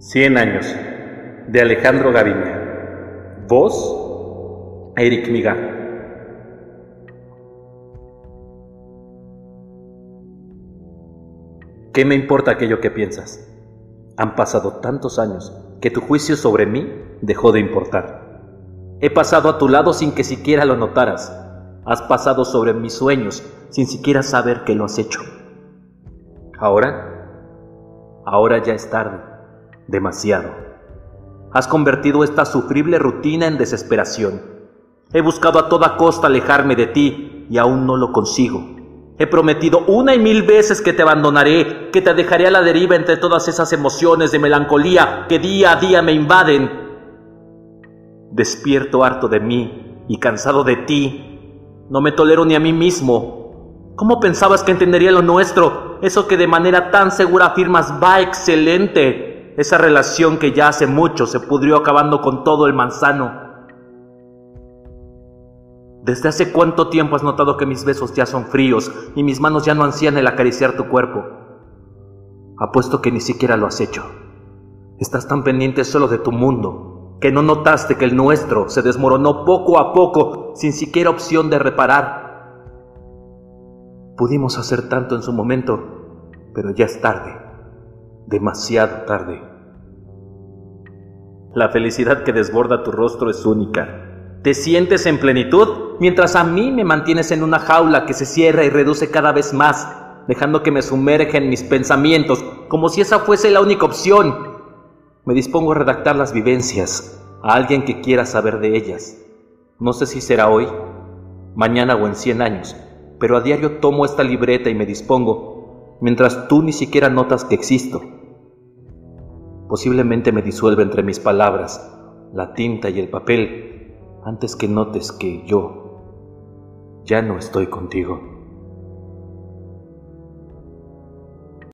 Cien años, de Alejandro Gaviña. Voz, Eric Miga. ¿Qué me importa aquello que piensas? Han pasado tantos años que tu juicio sobre mí dejó de importar. He pasado a tu lado sin que siquiera lo notaras. Has pasado sobre mis sueños sin siquiera saber que lo has hecho. Ahora, ahora ya es tarde, demasiado. Has convertido esta sufrible rutina en desesperación. He buscado a toda costa alejarme de ti y aún no lo consigo. He prometido una y mil veces que te abandonaré, que te dejaré a la deriva entre todas esas emociones de melancolía que día a día me invaden. Despierto harto de mí y cansado de ti. No me tolero ni a mí mismo. ¿Cómo pensabas que entendería lo nuestro? Eso que de manera tan segura afirmas va excelente. Esa relación que ya hace mucho se pudrió acabando con todo el manzano. ¿Desde hace cuánto tiempo has notado que mis besos ya son fríos y mis manos ya no ansían el acariciar tu cuerpo? Apuesto que ni siquiera lo has hecho. Estás tan pendiente solo de tu mundo que no notaste que el nuestro se desmoronó poco a poco sin siquiera opción de reparar. Pudimos hacer tanto en su momento, pero ya es tarde, demasiado tarde. La felicidad que desborda tu rostro es única te sientes en plenitud mientras a mí me mantienes en una jaula que se cierra y reduce cada vez más, dejando que me sumerja en mis pensamientos como si esa fuese la única opción. Me dispongo a redactar las vivencias a alguien que quiera saber de ellas. No sé si será hoy, mañana o en cien años, pero a diario tomo esta libreta y me dispongo, mientras tú ni siquiera notas que existo. Posiblemente me disuelve entre mis palabras, la tinta y el papel, antes que notes que yo ya no estoy contigo.